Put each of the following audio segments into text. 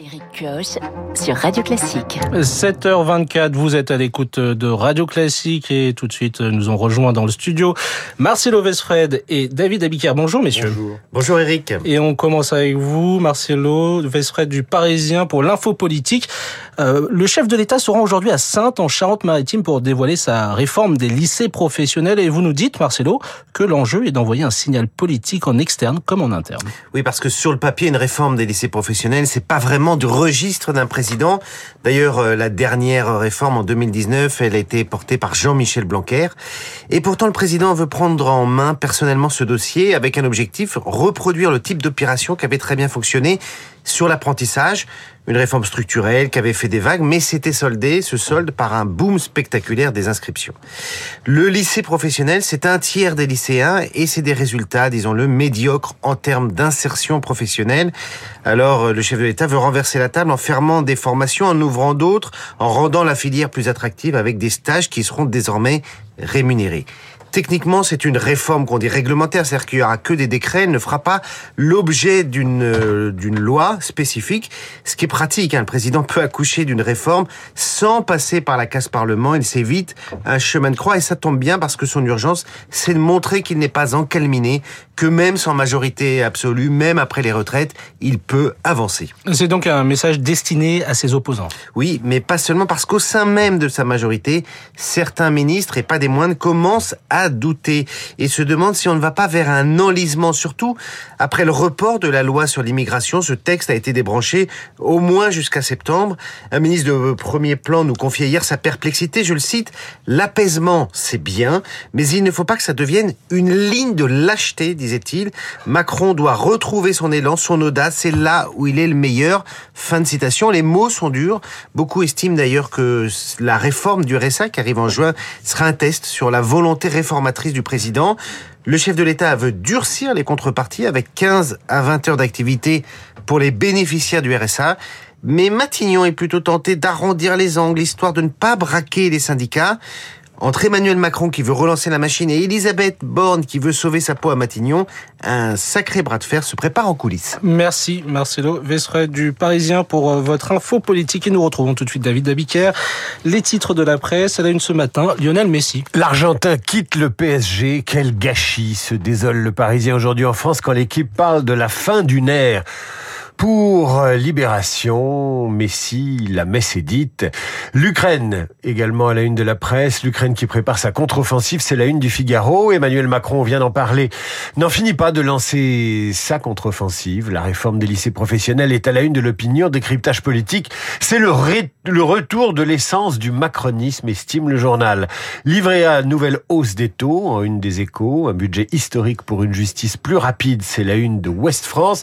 Eric Kioch sur Radio Classique. 7h24, vous êtes à l'écoute de Radio Classique et tout de suite nous ont rejoint dans le studio Marcelo Vesfred et David Abiker. Bonjour messieurs. Bonjour. Bonjour Eric. Et on commence avec vous, Marcelo Vesfred du Parisien pour l'info politique. Euh, le chef de l'État se rend aujourd'hui à Sainte en Charente-Maritime pour dévoiler sa réforme des lycées professionnels et vous nous dites Marcelo que l'enjeu est d'envoyer un signal politique en externe comme en interne. Oui, parce que sur le papier une réforme des lycées professionnels, c'est pas vraiment du registre d'un président. D'ailleurs, euh, la dernière réforme en 2019, elle a été portée par Jean-Michel Blanquer. Et pourtant, le président veut prendre en main personnellement ce dossier avec un objectif, reproduire le type d'opération qui avait très bien fonctionné sur l'apprentissage, une réforme structurelle qui avait fait des vagues, mais c'était soldé, ce solde, par un boom spectaculaire des inscriptions. Le lycée professionnel, c'est un tiers des lycéens et c'est des résultats, disons-le, médiocres en termes d'insertion professionnelle. Alors, le chef de l'État veut renverser la table en fermant des formations, en ouvrant d'autres, en rendant la filière plus attractive avec des stages qui seront désormais rémunérés. Techniquement, c'est une réforme qu'on dit réglementaire, c'est-à-dire qu'il n'y aura que des décrets, ne fera pas l'objet d'une euh, d'une loi spécifique, ce qui est pratique. Hein. Le président peut accoucher d'une réforme sans passer par la case Parlement, il s'évite un chemin de croix et ça tombe bien parce que son urgence, c'est de montrer qu'il n'est pas encalminé, que même sans majorité absolue, même après les retraites, il peut avancer. C'est donc un message destiné à ses opposants. Oui, mais pas seulement parce qu'au sein même de sa majorité, certains ministres, et pas des moindres, commencent à douter et se demande si on ne va pas vers un enlisement. Surtout après le report de la loi sur l'immigration, ce texte a été débranché au moins jusqu'à septembre. Un ministre de premier plan nous confiait hier sa perplexité. Je le cite l'apaisement, c'est bien, mais il ne faut pas que ça devienne une ligne de lâcheté, disait-il. Macron doit retrouver son élan, son audace. C'est là où il est le meilleur. Fin de citation. Les mots sont durs. Beaucoup estiment d'ailleurs que la réforme du RSA qui arrive en juin sera un test sur la volonté réforme formatrice du président. Le chef de l'État veut durcir les contreparties avec 15 à 20 heures d'activité pour les bénéficiaires du RSA. Mais Matignon est plutôt tenté d'arrondir les angles, histoire de ne pas braquer les syndicats. Entre Emmanuel Macron qui veut relancer la machine et Elisabeth Borne qui veut sauver sa peau à Matignon, un sacré bras de fer se prépare en coulisses. Merci Marcelo Vesfred du Parisien pour euh, votre info politique et nous retrouvons tout de suite David Dabiker. Les titres de la presse, à la une ce matin, Lionel Messi. L'Argentin quitte le PSG, quel gâchis se désole le Parisien aujourd'hui en France quand l'équipe parle de la fin d'une ère. Pour Libération, Messi, la messe est dite. L'Ukraine, également à la une de la presse. L'Ukraine qui prépare sa contre-offensive, c'est la une du Figaro. Emmanuel Macron vient d'en parler. N'en finit pas de lancer sa contre-offensive. La réforme des lycées professionnels est à la une de l'opinion. Décryptage politique, c'est le, le retour de l'essence du macronisme, estime le journal. Livré à nouvelle hausse des taux, en une des échos. Un budget historique pour une justice plus rapide, c'est la une de Ouest France.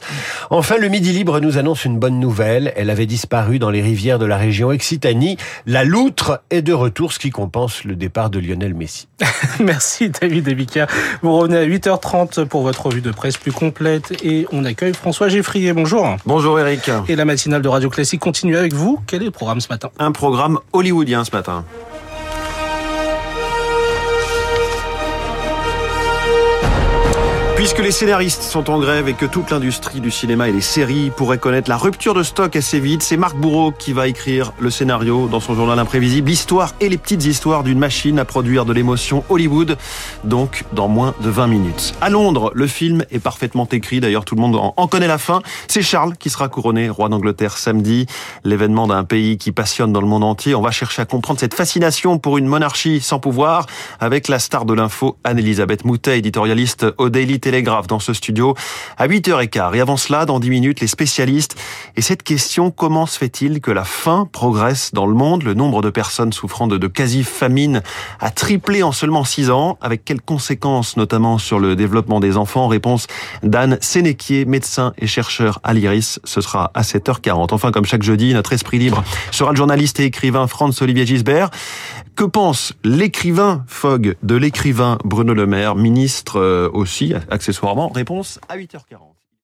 Enfin, le Midi nous annonce une bonne nouvelle. Elle avait disparu dans les rivières de la région Occitanie. La loutre est de retour, ce qui compense le départ de Lionel Messi. Merci David Ebica. Vous revenez à 8h30 pour votre revue de presse plus complète et on accueille François Geffrier. Bonjour. Bonjour Eric. Et la matinale de Radio Classique continue avec vous. Quel est le programme ce matin? Un programme hollywoodien ce matin. Puisque les scénaristes sont en grève et que toute l'industrie du cinéma et les séries pourraient connaître la rupture de stock assez vite, c'est Marc Bourreau qui va écrire le scénario dans son journal imprévisible, l'histoire et les petites histoires d'une machine à produire de l'émotion Hollywood, donc dans moins de 20 minutes. À Londres, le film est parfaitement écrit, d'ailleurs tout le monde en connaît la fin. C'est Charles qui sera couronné roi d'Angleterre samedi, l'événement d'un pays qui passionne dans le monde entier. On va chercher à comprendre cette fascination pour une monarchie sans pouvoir avec la star de l'info Anne-Elisabeth Moutet, éditorialiste au Daily Dans ce studio à 8h15. Et avant cela, dans 10 minutes, les spécialistes. Et cette question, comment se fait-il que la faim progresse dans le monde? Le nombre de personnes souffrant de, de quasi-famine a triplé en seulement 6 ans. Avec quelles conséquences, notamment sur le développement des enfants? Réponse d'Anne Sénéquier, médecin et chercheur à l'IRIS. Ce sera à 7h40. Enfin, comme chaque jeudi, notre esprit libre sera le journaliste et écrivain Franz-Olivier Gisbert. Que pense l'écrivain Fogg de l'écrivain Bruno Le Maire, ministre euh, aussi, accessoirement? Réponse à 8h40.